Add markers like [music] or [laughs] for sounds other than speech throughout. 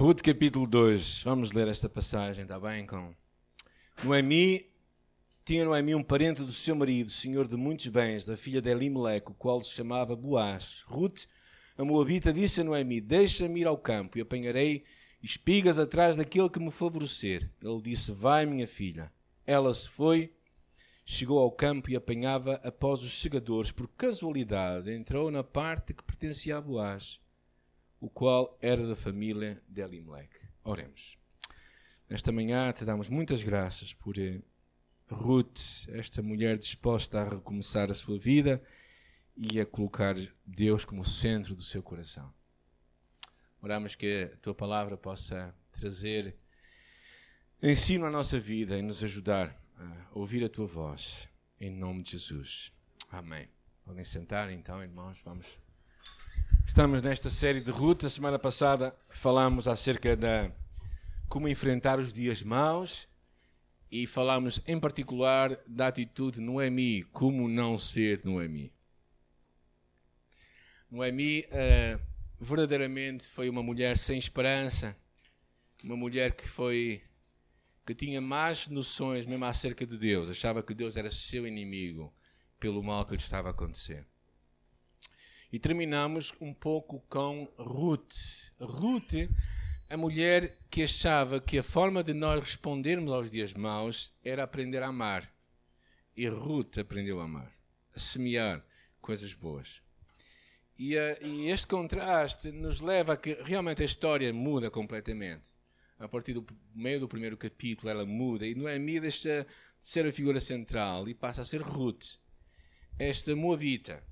Ruth capítulo 2. Vamos ler esta passagem, está bem? Com Noemi tinha Noemi um parente do seu marido, senhor de muitos bens, da filha de Elimelec, o qual se chamava Boaz. Ruth, a moabita, disse a Noemi: Deixa-me ir ao campo e apanharei espigas atrás daquele que me favorecer. Ele disse: Vai, minha filha. Ela se foi, chegou ao campo e apanhava após os segadores. Por casualidade, entrou na parte que pertencia a Boaz o qual era da família de Elimelech. Oremos. Nesta manhã te damos muitas graças por eh, Ruth, esta mulher disposta a recomeçar a sua vida e a colocar Deus como centro do seu coração. Oramos que a tua palavra possa trazer ensino à nossa vida e nos ajudar a ouvir a tua voz. Em nome de Jesus. Amém. Podem sentar então, irmãos. Vamos Estamos nesta série de Ruth. A semana passada falámos acerca de como enfrentar os dias maus e falámos em particular da atitude de Noemi, como não ser Noemi. Noemi uh, verdadeiramente foi uma mulher sem esperança, uma mulher que foi que tinha más noções mesmo acerca de Deus, achava que Deus era seu inimigo pelo mal que lhe estava a acontecer. E terminamos um pouco com Ruth. Ruth, a mulher que achava que a forma de nós respondermos aos dias maus era aprender a amar. E Ruth aprendeu a amar, a semear coisas boas. E, a, e este contraste nos leva a que realmente a história muda completamente. A partir do meio do primeiro capítulo, ela muda e Noemi deixa de ser a figura central e passa a ser Ruth, esta moabita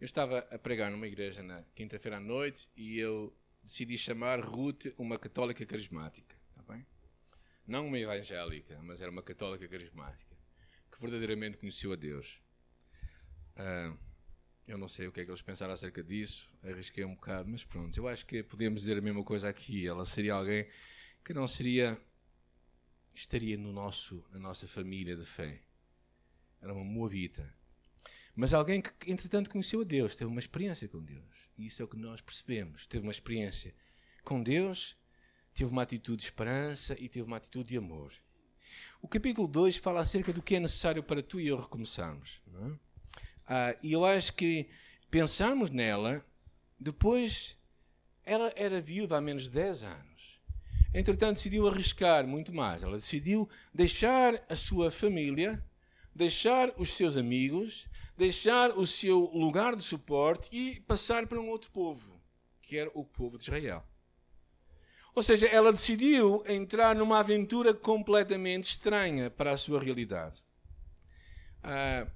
eu estava a pregar numa igreja na quinta-feira à noite e eu decidi chamar Ruth uma católica carismática. Tá bem? Não uma evangélica, mas era uma católica carismática que verdadeiramente conheceu a Deus. Uh, eu não sei o que é que eles pensaram acerca disso, arrisquei um bocado, mas pronto, eu acho que podemos dizer a mesma coisa aqui. Ela seria alguém que não seria. estaria no nosso, na nossa família de fé. Era uma moabita mas alguém que, entretanto, conheceu a Deus, teve uma experiência com Deus. E isso é o que nós percebemos. Teve uma experiência com Deus, teve uma atitude de esperança e teve uma atitude de amor. O capítulo 2 fala acerca do que é necessário para tu e eu recomeçarmos. É? Ah, e eu acho que pensarmos nela, depois ela era viúva há menos de 10 anos. Entretanto, decidiu arriscar muito mais. Ela decidiu deixar a sua família, deixar os seus amigos, deixar o seu lugar de suporte e passar para um outro povo, que era o povo de Israel. Ou seja, ela decidiu entrar numa aventura completamente estranha para a sua realidade. Ah,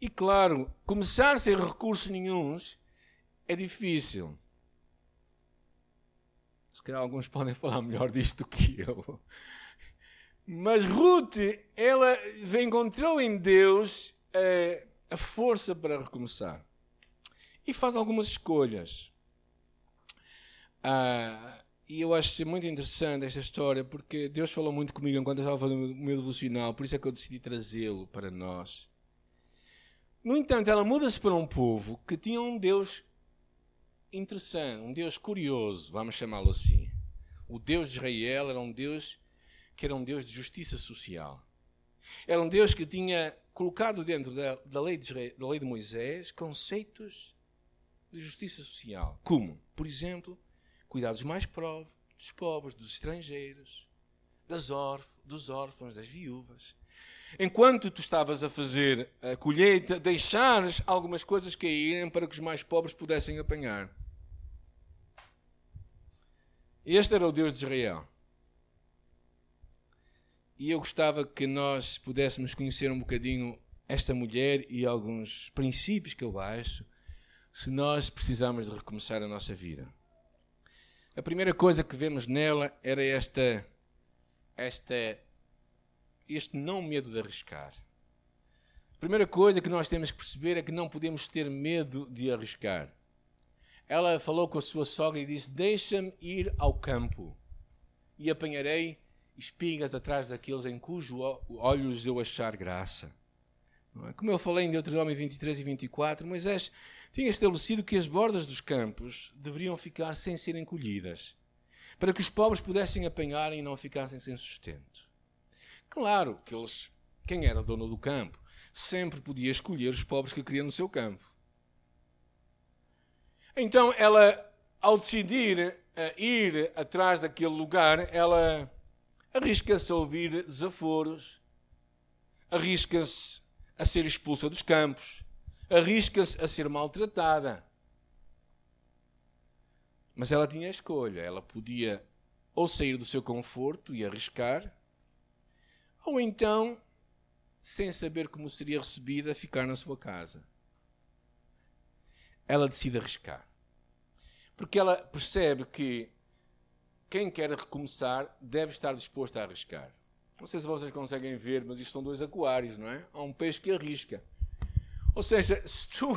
e claro, começar sem recursos nenhums é difícil. Se calhar alguns [laughs] podem falar melhor disto do que eu. Mas Ruth, ela encontrou em Deus eh, a força para recomeçar. E faz algumas escolhas. Ah, e eu acho muito interessante esta história, porque Deus falou muito comigo enquanto eu estava fazendo o meu devocional, por isso é que eu decidi trazê-lo para nós. No entanto, ela muda-se para um povo que tinha um Deus interessante, um Deus curioso, vamos chamá-lo assim. O Deus de Israel era um Deus que era um Deus de justiça social. Era um Deus que tinha colocado dentro da, da, lei de, da lei de Moisés conceitos de justiça social. Como, por exemplo, cuidar dos mais pobres, dos pobres, dos estrangeiros, das órf dos órfãos, das viúvas. Enquanto tu estavas a fazer a colheita, deixares algumas coisas caírem para que os mais pobres pudessem apanhar. Este era o Deus de Israel. E eu gostava que nós pudéssemos conhecer um bocadinho esta mulher e alguns princípios que eu acho, se nós precisamos de recomeçar a nossa vida. A primeira coisa que vemos nela era esta, esta, este não medo de arriscar. A primeira coisa que nós temos que perceber é que não podemos ter medo de arriscar. Ela falou com a sua sogra e disse: Deixa-me ir ao campo e apanharei espigas atrás daqueles em cujo olhos eu achar graça. É? Como eu falei em Deuteronômio 23 e 24, Moisés tinha estabelecido que as bordas dos campos deveriam ficar sem serem colhidas. para que os pobres pudessem apanhar e não ficassem sem sustento. Claro que eles, quem era dono do campo, sempre podia escolher os pobres que queria no seu campo. Então ela, ao decidir uh, ir atrás daquele lugar, ela arrisca-se a ouvir desaforos, arrisca-se a ser expulsa dos campos, arrisca-se a ser maltratada. Mas ela tinha a escolha. Ela podia ou sair do seu conforto e arriscar, ou então, sem saber como seria recebida, ficar na sua casa. Ela decide arriscar. Porque ela percebe que quem quer recomeçar deve estar disposto a arriscar. Não sei se vocês conseguem ver, mas isto são dois aquários, não é? Há um peixe que arrisca. Ou seja, se tu,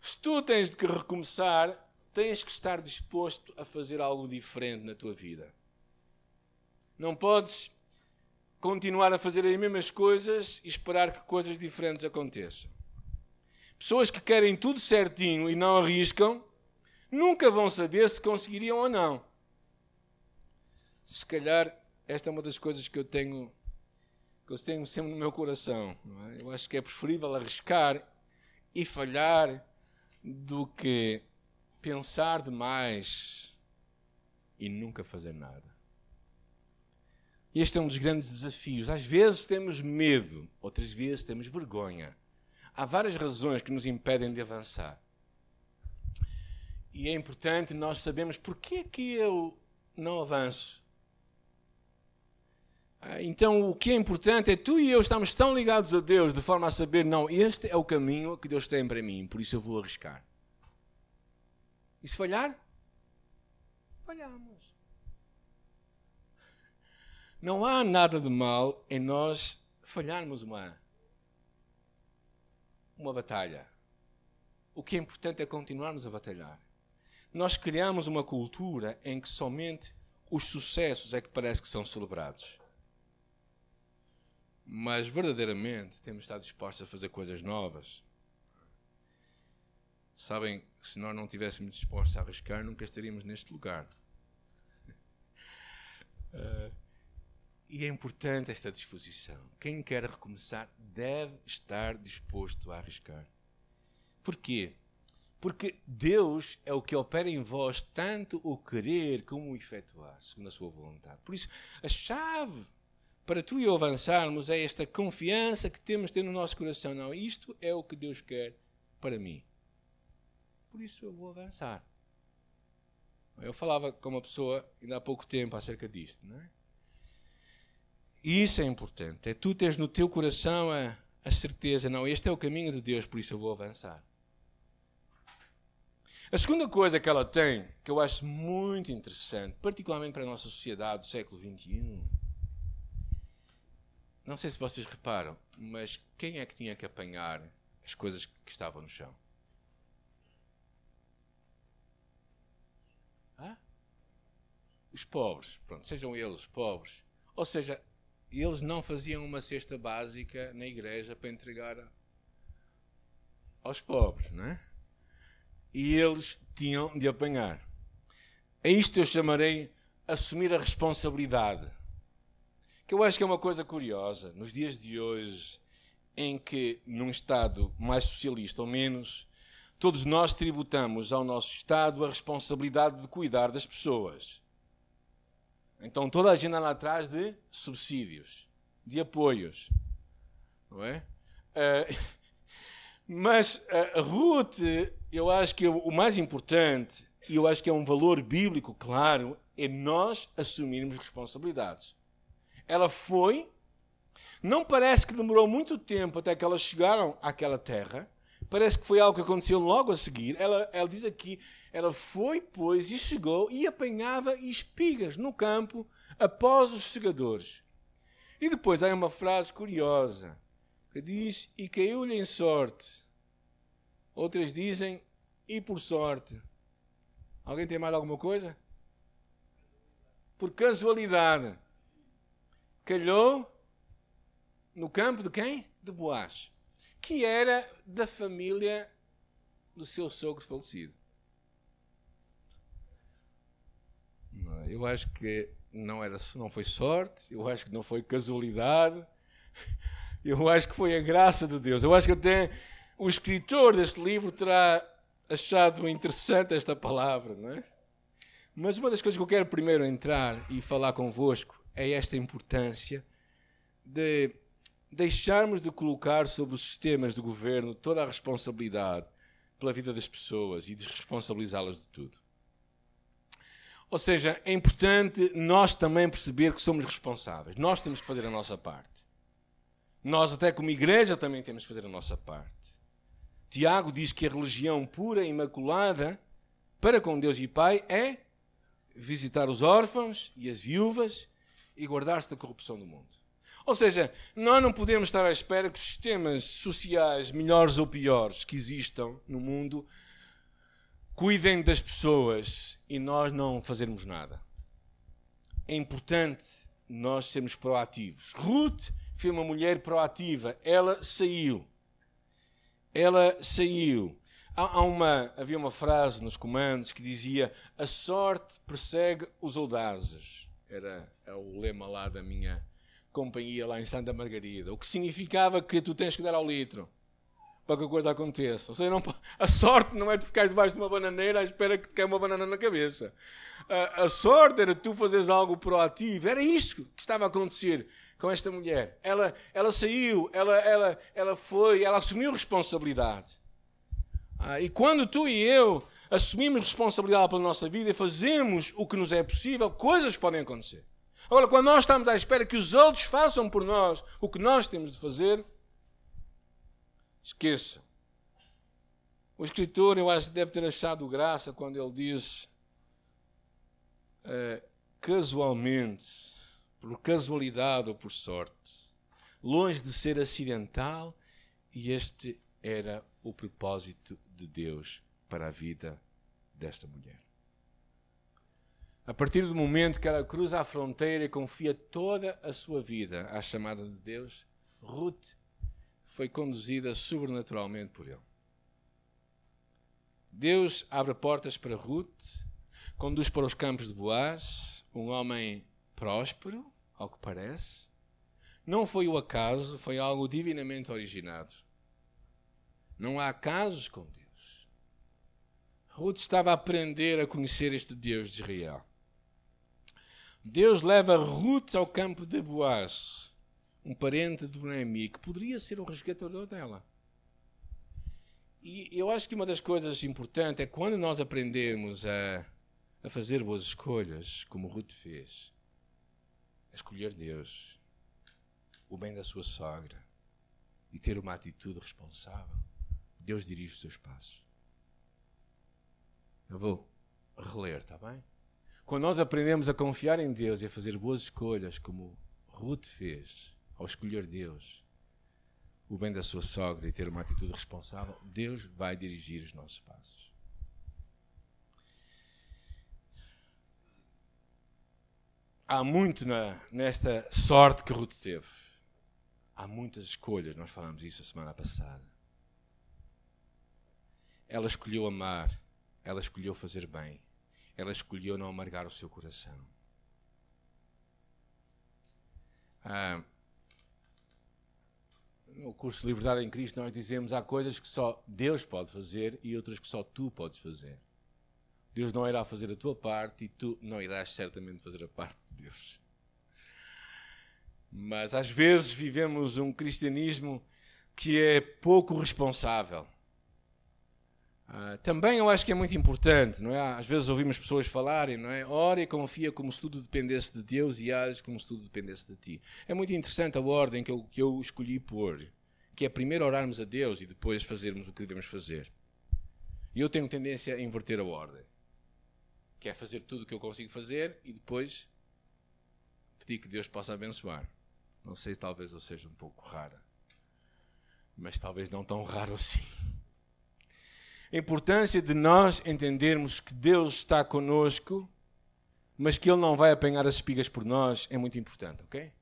se tu tens de recomeçar, tens que estar disposto a fazer algo diferente na tua vida. Não podes continuar a fazer as mesmas coisas e esperar que coisas diferentes aconteçam. Pessoas que querem tudo certinho e não arriscam, nunca vão saber se conseguiriam ou não. Se calhar esta é uma das coisas que eu tenho que eu tenho sempre no meu coração. É? Eu acho que é preferível arriscar e falhar do que pensar demais e nunca fazer nada. Este é um dos grandes desafios. Às vezes temos medo, outras vezes temos vergonha. Há várias razões que nos impedem de avançar. E é importante nós sabermos porquê que eu não avanço. Ah, então, o que é importante é tu e eu estamos tão ligados a Deus de forma a saber, não, este é o caminho que Deus tem para mim, por isso eu vou arriscar. E se falhar? Falhamos. Não há nada de mal em nós falharmos uma, uma batalha. O que é importante é continuarmos a batalhar. Nós criamos uma cultura em que somente os sucessos é que parece que são celebrados. Mas verdadeiramente temos estar dispostos a fazer coisas novas. Sabem, se nós não estivéssemos dispostos a arriscar, nunca estaríamos neste lugar. Uh, [laughs] e é importante esta disposição. Quem quer recomeçar deve estar disposto a arriscar. Porquê? Porque Deus é o que opera em vós tanto o querer como o efetuar, segundo a sua vontade. Por isso, a chave para tu e eu avançarmos é esta confiança que temos de ter no nosso coração. Não, isto é o que Deus quer para mim por isso eu vou avançar. Eu falava com uma pessoa ainda há pouco tempo acerca disto, não é? E isso é importante, é tu teres no teu coração a, a certeza, não, este é o caminho de Deus, por isso eu vou avançar. A segunda coisa que ela tem, que eu acho muito interessante, particularmente para a nossa sociedade do século XXI, não sei se vocês reparam, mas quem é que tinha que apanhar as coisas que estavam no chão? os pobres, pronto, sejam eles pobres. Ou seja, eles não faziam uma cesta básica na igreja para entregar aos pobres, não é? E eles tinham de apanhar. A isto eu chamarei assumir a responsabilidade. Que eu acho que é uma coisa curiosa, nos dias de hoje, em que num Estado mais socialista ou menos, todos nós tributamos ao nosso Estado a responsabilidade de cuidar das pessoas. Então toda a gente anda atrás de subsídios, de apoios. Não é? Uh, [laughs] mas a Ruth, eu acho que o mais importante, e eu acho que é um valor bíblico, claro, é nós assumirmos responsabilidades. Ela foi, não parece que demorou muito tempo até que elas chegaram àquela terra, parece que foi algo que aconteceu logo a seguir. Ela, ela diz aqui: ela foi, pois, e chegou e apanhava espigas no campo após os segadores. E depois há uma frase curiosa que diz: E caiu-lhe em sorte. Outras dizem: E por sorte. Alguém tem mais alguma coisa? Por casualidade. Calhou no campo de quem? De Boaz. Que era da família do seu sogro falecido. Eu acho que não, era, não foi sorte, eu acho que não foi casualidade, [laughs] eu acho que foi a graça de Deus. Eu acho que até o escritor deste livro terá achado interessante esta palavra, não é? Mas uma das coisas que eu quero primeiro entrar e falar convosco é esta importância de deixarmos de colocar sobre os sistemas de governo toda a responsabilidade pela vida das pessoas e desresponsabilizá-las de tudo. Ou seja, é importante nós também perceber que somos responsáveis. Nós temos que fazer a nossa parte. Nós, até como igreja, também temos que fazer a nossa parte. Tiago diz que a religião pura e imaculada para com Deus e Pai é visitar os órfãos e as viúvas e guardar-se da corrupção do mundo. Ou seja, nós não podemos estar à espera que os sistemas sociais, melhores ou piores que existam no mundo, cuidem das pessoas e nós não fazermos nada. É importante nós sermos proativos. Ruth foi uma mulher proativa. Ela saiu. Ela saiu. Há, uma, havia uma frase nos comandos que dizia: A sorte persegue os audazes. Era é o lema lá da minha companhia, lá em Santa Margarida. O que significava que tu tens que dar ao litro para que a coisa aconteça. Ou seja, não, a sorte não é tu ficares debaixo de uma bananeira à espera que te caia uma banana na cabeça. A, a sorte era tu fazeres algo proativo. Era isto que estava a acontecer com esta mulher. Ela, ela saiu, ela, ela, ela foi, ela assumiu responsabilidade. Ah, e quando tu e eu assumimos responsabilidade pela nossa vida e fazemos o que nos é possível, coisas podem acontecer. Agora, quando nós estamos à espera que os outros façam por nós o que nós temos de fazer, esqueça. O escritor, eu acho, deve ter achado graça quando ele diz uh, casualmente, por casualidade ou por sorte, longe de ser acidental, e este era o propósito de Deus para a vida desta mulher. A partir do momento que ela cruza a fronteira e confia toda a sua vida à chamada de Deus, Ruth foi conduzida sobrenaturalmente por ele. Deus abre portas para Ruth, conduz para os campos de Boaz, um homem próspero, ao que parece. Não foi o acaso, foi algo divinamente originado. Não há casos com Deus. Ruth estava a aprender a conhecer este Deus de Israel. Deus leva Ruth ao campo de Boaz, um parente de Noemi, que poderia ser o resgatador dela. E eu acho que uma das coisas importantes é quando nós aprendemos a, a fazer boas escolhas, como Ruth fez, a escolher Deus, o bem da sua sogra e ter uma atitude responsável, Deus dirige os seus passos. Eu vou reler, está bem? Quando nós aprendemos a confiar em Deus e a fazer boas escolhas, como Ruth fez, ao escolher Deus, o bem da sua sogra e ter uma atitude responsável, Deus vai dirigir os nossos passos. Há muito na, nesta sorte que Ruth teve. Há muitas escolhas, nós falamos isso a semana passada. Ela escolheu amar, ela escolheu fazer bem, ela escolheu não amargar o seu coração. Ah, no curso de Liberdade em Cristo, nós dizemos há coisas que só Deus pode fazer e outras que só tu podes fazer. Deus não irá fazer a tua parte e tu não irás certamente fazer a parte de Deus. Mas às vezes vivemos um cristianismo que é pouco responsável. Uh, também eu acho que é muito importante, não é? Às vezes ouvimos pessoas falarem, não é? Ora e confia como se tudo dependesse de Deus e age como se tudo dependesse de ti. É muito interessante a ordem que eu, que eu escolhi pôr, que é primeiro orarmos a Deus e depois fazermos o que devemos fazer. E eu tenho tendência a inverter a ordem, que é fazer tudo o que eu consigo fazer e depois pedir que Deus possa abençoar. Não sei, talvez eu seja um pouco rara, mas talvez não tão raro assim. A importância de nós entendermos que Deus está conosco, mas que Ele não vai apanhar as espigas por nós, é muito importante, ok?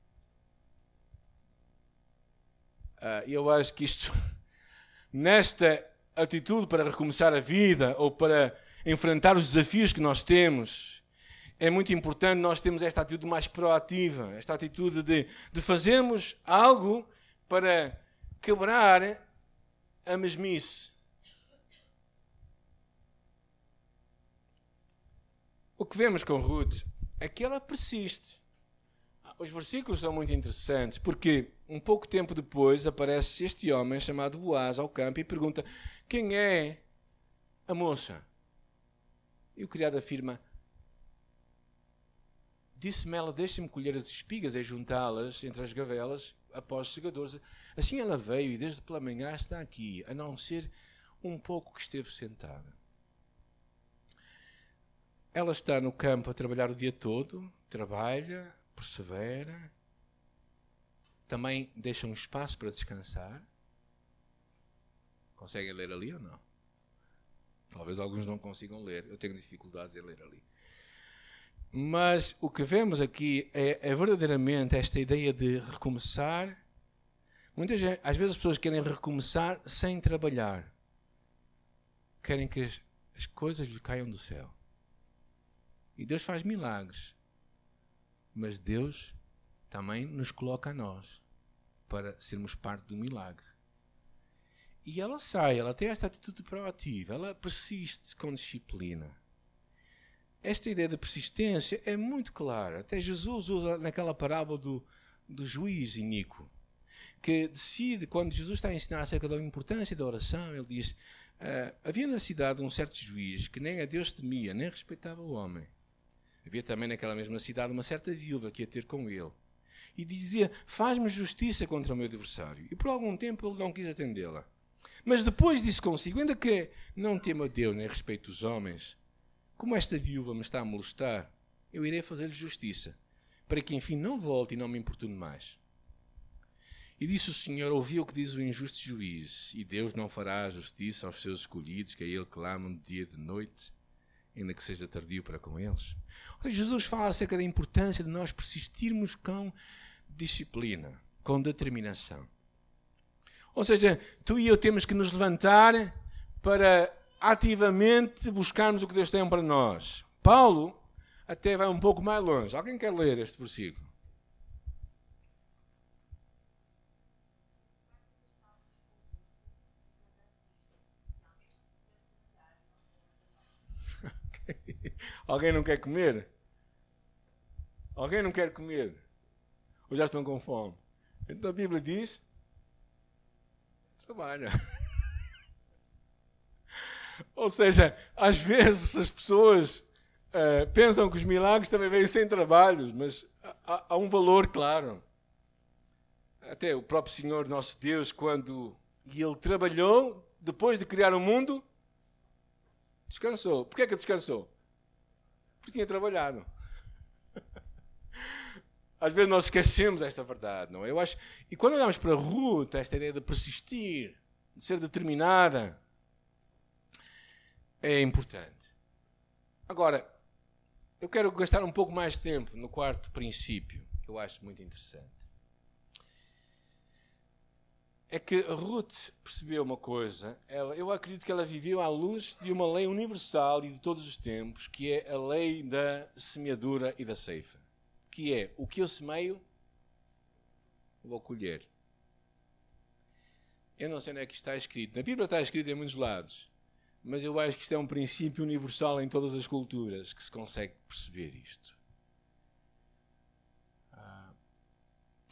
Uh, eu acho que isto, [laughs] nesta atitude para recomeçar a vida ou para enfrentar os desafios que nós temos, é muito importante nós termos esta atitude mais proativa, esta atitude de, de fazermos algo para quebrar a mesmice. O que vemos com Ruth é que ela persiste. Os versículos são muito interessantes porque um pouco tempo depois aparece este homem chamado Boaz ao campo e pergunta: Quem é a moça? E o criado afirma: Disse-me ela: Deixe-me colher as espigas e juntá-las entre as gavelas após os segadores. Assim ela veio e desde pela manhã está aqui, a não ser um pouco que esteve sentada. Ela está no campo a trabalhar o dia todo, trabalha, persevera, também deixa um espaço para descansar. Conseguem ler ali ou não? Talvez alguns não consigam ler. Eu tenho dificuldades em ler ali. Mas o que vemos aqui é, é verdadeiramente esta ideia de recomeçar. Muitas às vezes as pessoas querem recomeçar sem trabalhar. Querem que as, as coisas lhe caiam do céu. E Deus faz milagres. Mas Deus também nos coloca a nós para sermos parte do milagre. E ela sai, ela tem esta atitude proativa, ela persiste com disciplina. Esta ideia de persistência é muito clara. Até Jesus usa naquela parábola do, do juiz iníquo, que decide, quando Jesus está a ensinar acerca da importância da oração, ele diz: uh, Havia na cidade um certo juiz que nem a Deus temia, nem respeitava o homem. Havia também naquela mesma cidade uma certa viúva que ia ter com ele. E dizia: Faz-me justiça contra o meu adversário. E por algum tempo ele não quis atendê-la. Mas depois disse consigo: Ainda que não temo a Deus nem respeito os homens, como esta viúva me está a molestar, eu irei fazer-lhe justiça, para que enfim não volte e não me importune mais. E disse o Senhor: Ouvi o que diz o injusto juiz, e Deus não fará justiça aos seus escolhidos, que a Ele clamam de dia e de noite ainda que seja tardio para com eles. Jesus fala acerca da importância de nós persistirmos com disciplina, com determinação. Ou seja, tu e eu temos que nos levantar para ativamente buscarmos o que Deus tem para nós. Paulo até vai um pouco mais longe. Alguém quer ler este versículo? [laughs] Alguém não quer comer? Alguém não quer comer? Ou já estão com fome? Então a Bíblia diz: trabalha. [laughs] Ou seja, às vezes as pessoas uh, pensam que os milagres também vêm sem trabalho, mas há, há um valor claro. Até o próprio Senhor nosso Deus, quando ele trabalhou, depois de criar o mundo, descansou. Porquê é que descansou? Porque tinha trabalhado. [laughs] Às vezes nós esquecemos esta verdade, não é? Eu acho, e quando olhamos para Ruth, esta ideia de persistir, de ser determinada, é importante. Agora, eu quero gastar um pouco mais de tempo no quarto princípio, que eu acho muito interessante é que Ruth percebeu uma coisa. Ela, eu acredito que ela viveu à luz de uma lei universal e de todos os tempos, que é a lei da semeadura e da ceifa. Que é o que eu semeio, vou colher. Eu não sei onde é que está escrito. Na Bíblia está escrito em muitos lados. Mas eu acho que isto é um princípio universal em todas as culturas que se consegue perceber isto.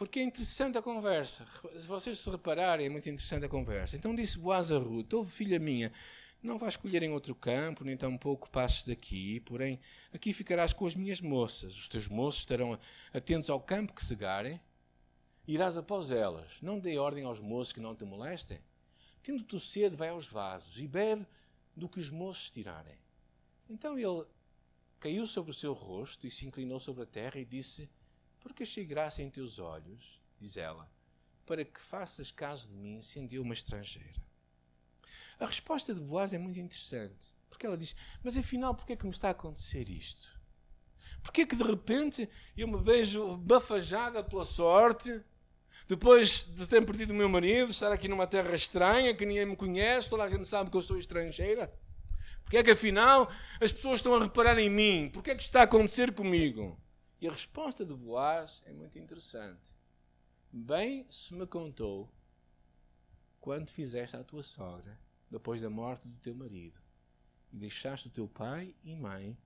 Porque é interessante a conversa. Se vocês se repararem, é muito interessante a conversa. Então disse Boaz a Ruth: Ouve, filha minha, não vais escolher em outro campo, nem tampouco passes daqui, porém aqui ficarás com as minhas moças. Os teus moços estarão atentos ao campo que segarem. Irás após elas. Não dê ordem aos moços que não te molestem. Tendo tu sede, vai aos vasos e bebe do que os moços tirarem. Então ele caiu sobre o seu rosto e se inclinou sobre a terra e disse: porque achei graça em teus olhos, diz ela, para que faças caso de mim, sendo eu uma estrangeira. A resposta de Boaz é muito interessante, porque ela diz: Mas afinal, porquê é que me está a acontecer isto? Porquê é que de repente eu me vejo bafajada pela sorte, depois de ter perdido o meu marido, estar aqui numa terra estranha, que ninguém me conhece, toda a gente sabe que eu sou estrangeira? Porque é que afinal as pessoas estão a reparar em mim? Porque é que está a acontecer comigo? E a resposta de Boaz é muito interessante. Bem se me contou quando fizeste à tua sogra, depois da morte do teu marido, e deixaste o teu pai e mãe,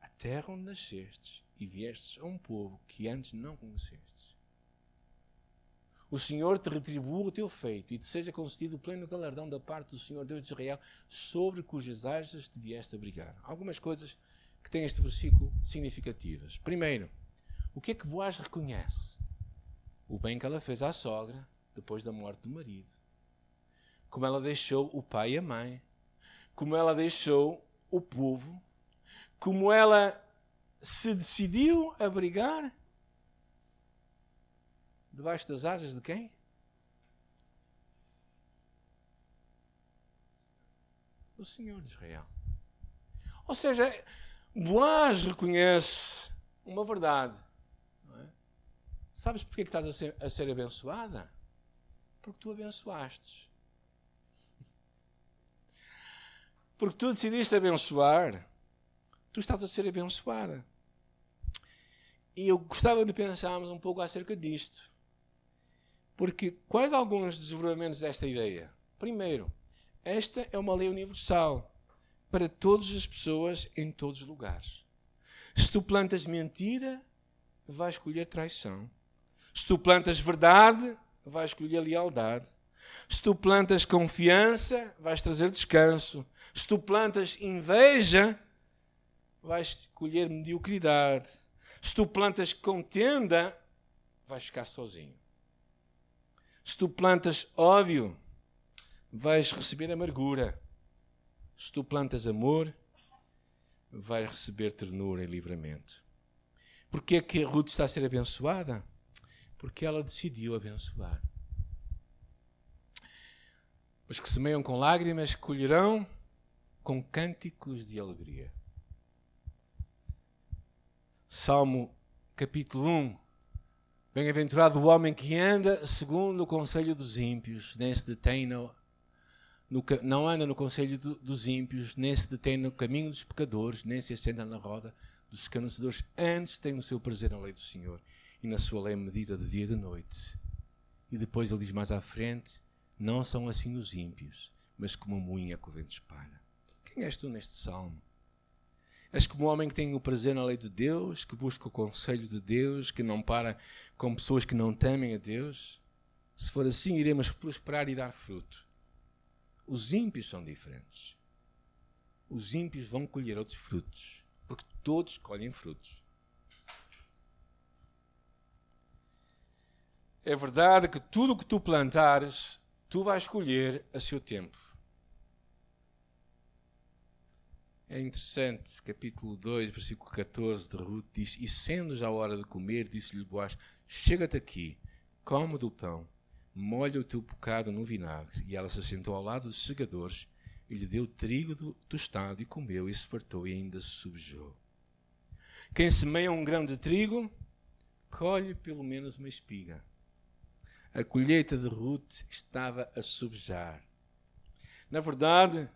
a terra onde nascestes, e viestes a um povo que antes não conhecestes. O Senhor te retribua o teu feito e te seja concedido o pleno galardão da parte do Senhor Deus de Israel, sobre cujas asas te vieste abrigar. Algumas coisas que têm este versículo significativas. Primeiro, o que é que Boaz reconhece? O bem que ela fez à sogra depois da morte do marido. Como ela deixou o pai e a mãe. Como ela deixou o povo. Como ela se decidiu abrigar debaixo das asas de quem? Do Senhor de Israel. Ou seja, Boaz reconhece uma verdade. É? Sabes porquê que estás a ser, a ser abençoada? Porque tu abençoastes. [laughs] Porque tu decidiste abençoar, tu estás a ser abençoada. E eu gostava de pensarmos um pouco acerca disto. Porque quais alguns desdobramentos desta ideia? Primeiro, esta é uma lei universal para todas as pessoas em todos os lugares. Se tu plantas mentira, vais colher traição. Se tu plantas verdade, vais colher lealdade. Se tu plantas confiança, vais trazer descanso. Se tu plantas inveja, vais colher mediocridade. Se tu plantas contenda, vais ficar sozinho. Se tu plantas ódio, vais receber amargura. Se tu plantas amor, vais receber ternura e livramento. Porquê é que Ruth está a ser abençoada? Porque ela decidiu abençoar. Os que semeiam com lágrimas colherão com cânticos de alegria. Salmo capítulo 1. Bem-aventurado o homem que anda segundo o conselho dos ímpios, nem se detém no no, não anda no conselho do, dos ímpios, nem se detém no caminho dos pecadores, nem se assenta na roda dos escarnecedores. Antes tem o seu prazer na lei do Senhor e na sua lei medida de dia e de noite. E depois ele diz mais à frente: Não são assim os ímpios, mas como a moinha que o vento espalha. Quem és tu neste salmo? És como um homem que tem o prazer na lei de Deus, que busca o conselho de Deus, que não para com pessoas que não temem a Deus? Se for assim, iremos prosperar e dar fruto. Os ímpios são diferentes. Os ímpios vão colher outros frutos, porque todos colhem frutos. É verdade que tudo o que tu plantares, tu vais colher a seu tempo. É interessante, capítulo 2, versículo 14 de Ruth diz: E sendo já a hora de comer, disse-lhe Boaz: Chega-te aqui, come do pão molha o teu bocado no vinagre. E ela se sentou ao lado dos segadores e lhe deu trigo do, tostado e comeu e se fartou e ainda se subjou. Quem semeia um grão de trigo, colhe pelo menos uma espiga. A colheita de Ruth estava a subjar. Na verdade,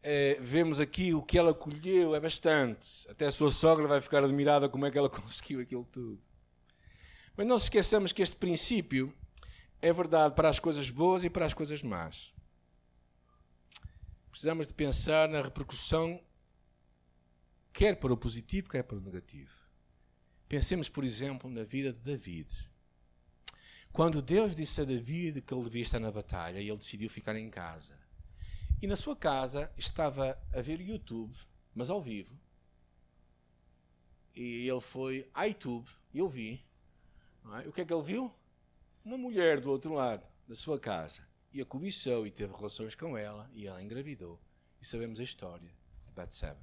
é, vemos aqui o que ela colheu é bastante. Até a sua sogra vai ficar admirada como é que ela [laughs] conseguiu aquilo tudo. Mas não se esqueçamos que este princípio é verdade para as coisas boas e para as coisas más. Precisamos de pensar na repercussão, quer para o positivo, quer para o negativo. Pensemos, por exemplo, na vida de David. Quando Deus disse a David que ele devia estar na batalha ele decidiu ficar em casa. E na sua casa estava a ver YouTube, mas ao vivo. E ele foi a YouTube, eu vi, é? O que é que ele viu? Uma mulher do outro lado da sua casa. E a cobiçou e teve relações com ela e ela engravidou. E sabemos a história de Batseba.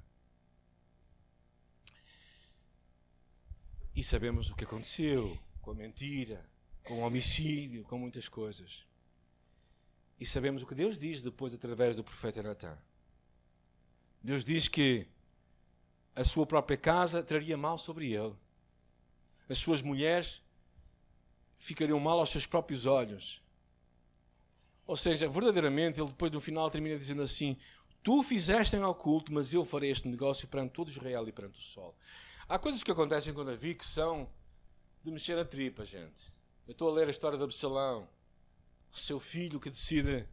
E sabemos o que aconteceu com a mentira, com o homicídio, com muitas coisas. E sabemos o que Deus diz depois através do profeta Natan. Deus diz que a sua própria casa traria mal sobre ele. As suas mulheres ficariam mal aos seus próprios olhos. Ou seja, verdadeiramente, ele depois no final termina dizendo assim: Tu fizeste em oculto, mas eu farei este negócio perante todo Israel e perante o sol. Há coisas que acontecem com Davi que são de mexer a tripa, gente. Eu estou a ler a história de Absalão, o seu filho que decide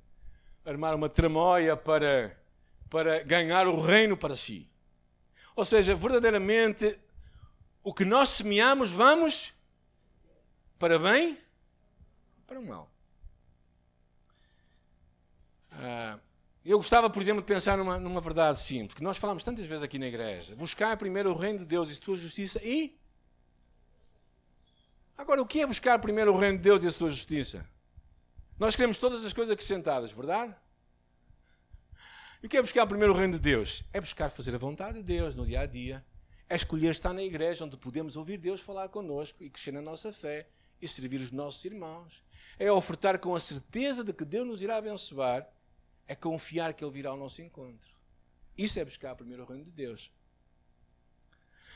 armar uma tramóia para, para ganhar o reino para si. Ou seja, verdadeiramente, o que nós semeamos, vamos para bem, para o mal. Ah, eu gostava, por exemplo, de pensar numa, numa verdade simples, que nós falamos tantas vezes aqui na igreja. Buscar primeiro o reino de Deus e a sua justiça e. Agora, o que é buscar primeiro o reino de Deus e a sua justiça? Nós queremos todas as coisas acrescentadas, verdade? E o que é buscar primeiro o reino de Deus? É buscar fazer a vontade de Deus no dia a dia. É escolher estar na igreja onde podemos ouvir Deus falar connosco e crescer na nossa fé e servir os nossos irmãos. É ofertar com a certeza de que Deus nos irá abençoar é confiar que Ele virá ao nosso encontro. Isso é buscar primeiro o reino de Deus.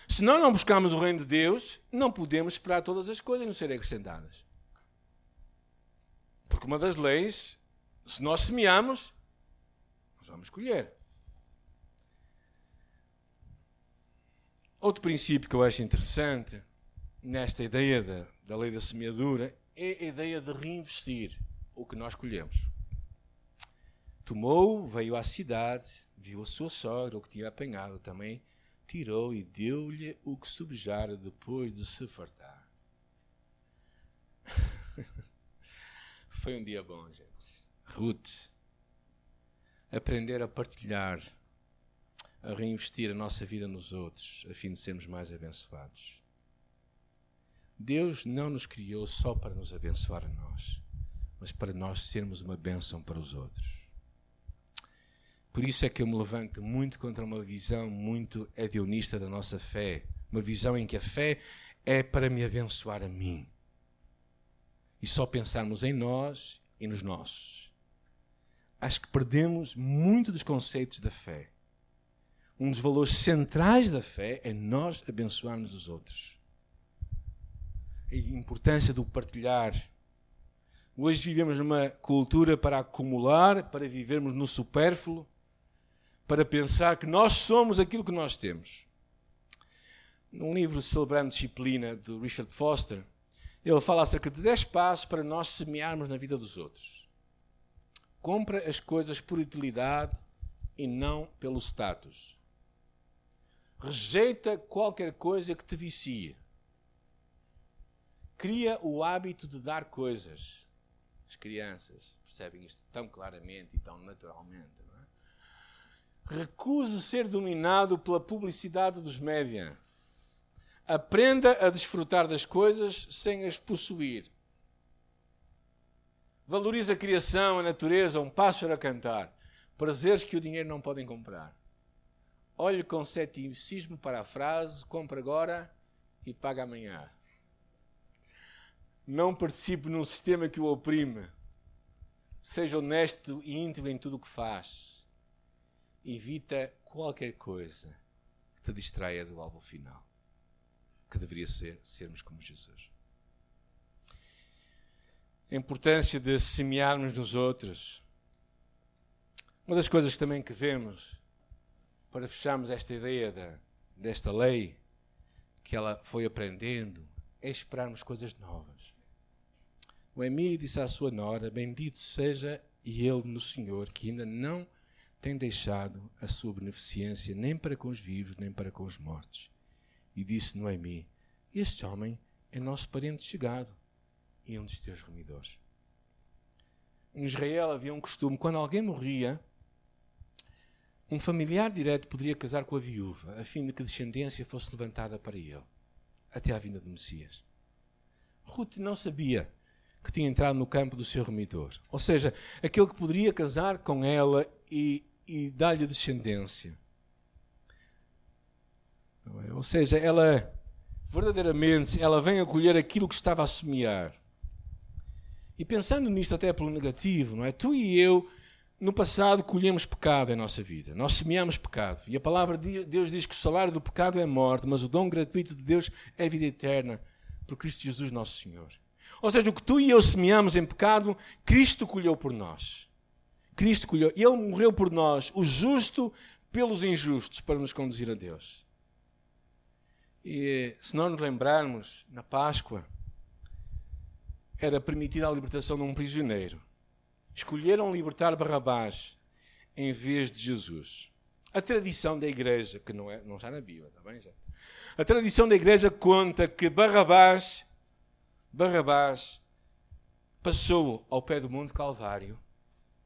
Se nós não buscarmos o reino de Deus, não podemos esperar todas as coisas nos serem acrescentadas. Porque uma das leis, se nós semeamos, nós vamos colher. Outro princípio que eu acho interessante nesta ideia da, da lei da semeadura é a ideia de reinvestir o que nós colhemos. Tomou, veio à cidade, viu a sua sogra, o que tinha apanhado também, tirou e deu-lhe o que subjara depois de se fartar. [laughs] Foi um dia bom, gente. Ruth, aprender a partilhar, a reinvestir a nossa vida nos outros, a fim de sermos mais abençoados. Deus não nos criou só para nos abençoar a nós, mas para nós sermos uma bênção para os outros. Por isso é que eu me levanto muito contra uma visão muito hedionista da nossa fé. Uma visão em que a fé é para me abençoar a mim. E só pensarmos em nós e nos nossos. Acho que perdemos muito dos conceitos da fé. Um dos valores centrais da fé é nós abençoarmos os outros. A importância do partilhar. Hoje vivemos numa cultura para acumular, para vivermos no supérfluo para pensar que nós somos aquilo que nós temos. Num livro Celebrando Disciplina, de Richard Foster, ele fala acerca de 10 passos para nós semearmos na vida dos outros. Compra as coisas por utilidade e não pelo status. Rejeita qualquer coisa que te vicie. Cria o hábito de dar coisas. As crianças percebem isto tão claramente e tão naturalmente. Recuse ser dominado pela publicidade dos média. Aprenda a desfrutar das coisas sem as possuir. Valorize a criação, a natureza, um pássaro a cantar. Prazeres que o dinheiro não podem comprar. Olhe com ceticismo para a frase: compra agora e paga amanhã. Não participe num sistema que o oprime. Seja honesto e íntimo em tudo o que faz evita qualquer coisa que te distraia do alvo final, que deveria ser sermos como Jesus. A importância de semearmos nos outros. Uma das coisas também que vemos para fecharmos esta ideia desta lei que ela foi aprendendo é esperarmos coisas novas. O Emi disse à sua nora: Bendito seja ele no Senhor, que ainda não tem deixado a sua beneficência nem para com os vivos, nem para com os mortos. E disse Noemi: Este homem é nosso parente chegado e um dos teus remidores. Em Israel havia um costume: quando alguém morria, um familiar direto poderia casar com a viúva, a fim de que descendência fosse levantada para ele, até à vinda do Messias. Ruth não sabia que tinha entrado no campo do seu remidor, ou seja, aquele que poderia casar com ela e e dá-lhe descendência. É? Ou seja, ela verdadeiramente ela vem acolher aquilo que estava a semear. E pensando nisto até pelo negativo, não é? Tu e eu no passado colhemos pecado em nossa vida. Nós semeamos pecado. E a palavra de Deus diz que o salário do pecado é morte, mas o dom gratuito de Deus é vida eterna por Cristo Jesus nosso Senhor. Ou seja, o que tu e eu semeamos em pecado, Cristo colheu por nós. Cristo colheu. Ele morreu por nós, o justo pelos injustos, para nos conduzir a Deus. E se não nos lembrarmos, na Páscoa, era permitida a libertação de um prisioneiro. Escolheram libertar Barrabás em vez de Jesus. A tradição da igreja, que não, é, não está na Bíblia, está bem, gente? A tradição da igreja conta que Barrabás, Barrabás passou ao pé do Monte Calvário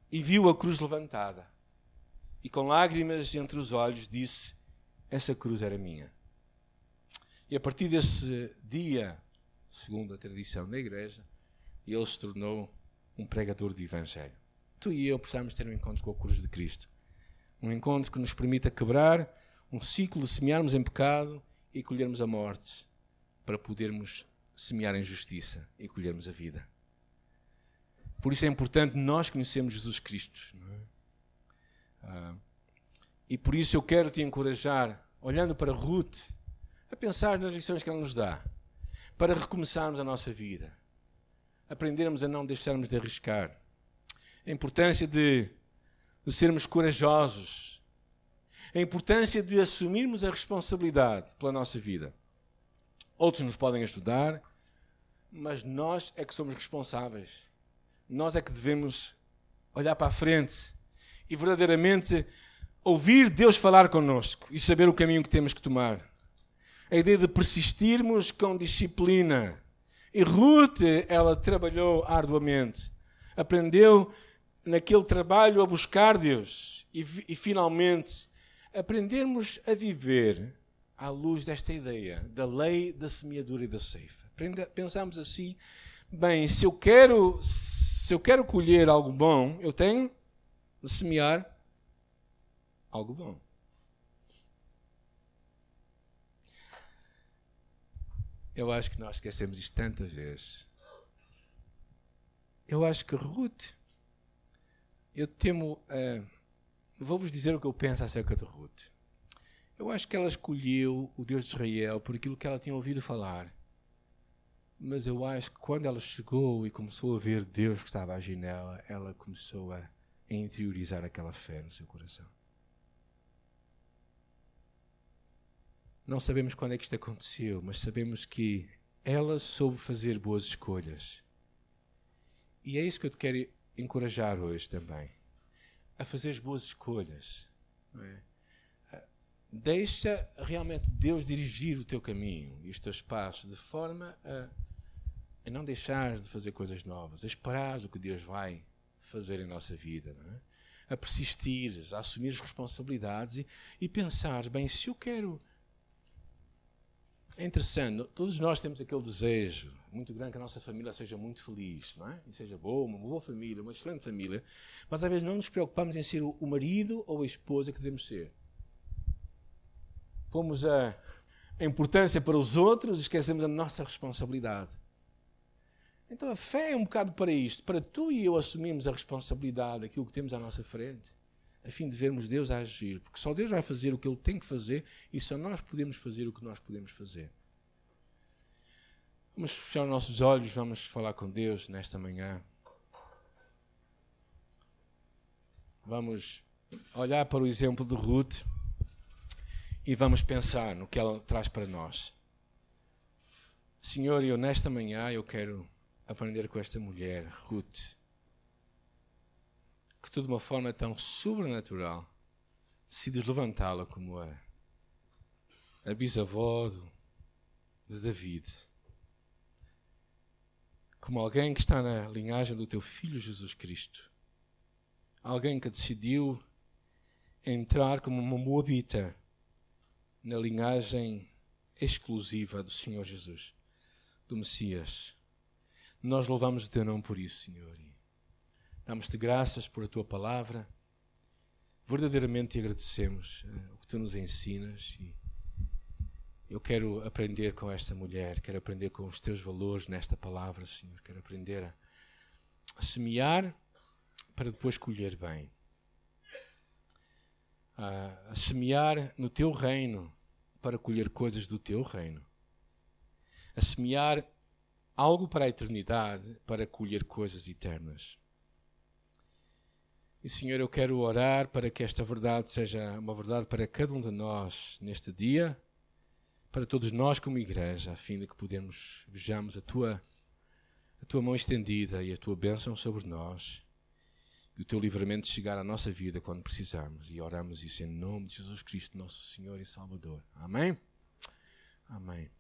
e viu a cruz levantada. E com lágrimas entre os olhos disse: Essa cruz era minha. E a partir desse dia, segundo a tradição da igreja, ele se tornou um pregador do Evangelho. Tu e eu precisamos ter um encontro com a cruz de Cristo. Um encontro que nos permita quebrar um ciclo de semearmos em pecado e colhermos a morte, para podermos semear em justiça e colhermos a vida. Por isso é importante nós conhecermos Jesus Cristo. É? Ah, e por isso eu quero te encorajar, olhando para Ruth, a pensar nas lições que ela nos dá, para recomeçarmos a nossa vida, aprendermos a não deixarmos de arriscar, a importância de, de sermos corajosos, a importância de assumirmos a responsabilidade pela nossa vida. Outros nos podem ajudar, mas nós é que somos responsáveis nós é que devemos olhar para a frente e verdadeiramente ouvir Deus falar connosco e saber o caminho que temos que tomar. A ideia de persistirmos com disciplina. E Ruth, ela trabalhou arduamente. Aprendeu naquele trabalho a buscar Deus. E, e finalmente, aprendermos a viver à luz desta ideia da lei da semeadura e da ceifa. Pensamos assim, bem, se eu quero se eu quero colher algo bom, eu tenho de semear algo bom. Eu acho que nós esquecemos isto tantas vezes. Eu acho que Ruth, eu temo. Uh, Vou-vos dizer o que eu penso acerca de Ruth. Eu acho que ela escolheu o Deus de Israel por aquilo que ela tinha ouvido falar. Mas eu acho que quando ela chegou e começou a ver Deus que estava a agir nela, ela começou a, interiorizar aquela fé no seu coração. Não sabemos quando é que isto aconteceu, mas sabemos que ela soube fazer boas escolhas. E é isso que eu te quero encorajar hoje também. A fazer as boas escolhas. É? Deixa realmente Deus dirigir o teu caminho e os teus passos de forma a a não deixares de fazer coisas novas, a esperares o que Deus vai fazer em nossa vida, é? a persistires, a assumir responsabilidades e, e bem, se eu quero. É interessante, todos nós temos aquele desejo muito grande que a nossa família seja muito feliz, não é? E seja boa, uma boa família, uma excelente família, mas às vezes não nos preocupamos em ser o marido ou a esposa que devemos ser. Pomos a importância para os outros e esquecemos a nossa responsabilidade. Então a fé é um bocado para isto, para tu e eu assumirmos a responsabilidade daquilo que temos à nossa frente, a fim de vermos Deus agir, porque só Deus vai fazer o que Ele tem que fazer e só nós podemos fazer o que nós podemos fazer. Vamos fechar os nossos olhos, vamos falar com Deus nesta manhã. Vamos olhar para o exemplo de Ruth e vamos pensar no que ela traz para nós. Senhor, eu nesta manhã eu quero aprender com esta mulher, Ruth, que tu de uma forma tão sobrenatural decides levantá-la como a, a bisavó de David, como alguém que está na linhagem do teu filho Jesus Cristo, alguém que decidiu entrar como uma moabita na linhagem exclusiva do Senhor Jesus, do Messias. Nós louvamos o teu nome por isso, Senhor. Damos-te graças por a tua palavra. Verdadeiramente te agradecemos uh, o que tu nos ensinas. E eu quero aprender com esta mulher, quero aprender com os teus valores nesta palavra, Senhor. Quero aprender a, a semear para depois colher bem. A semear no teu reino para colher coisas do teu reino. A semear algo para a eternidade para colher coisas eternas. E Senhor, eu quero orar para que esta verdade seja uma verdade para cada um de nós neste dia, para todos nós como igreja, a fim de que podemos vejamos a tua a tua mão estendida e a tua bênção sobre nós e o teu livramento chegar à nossa vida quando precisarmos. E oramos isso em nome de Jesus Cristo, nosso Senhor e Salvador. Amém? Amém.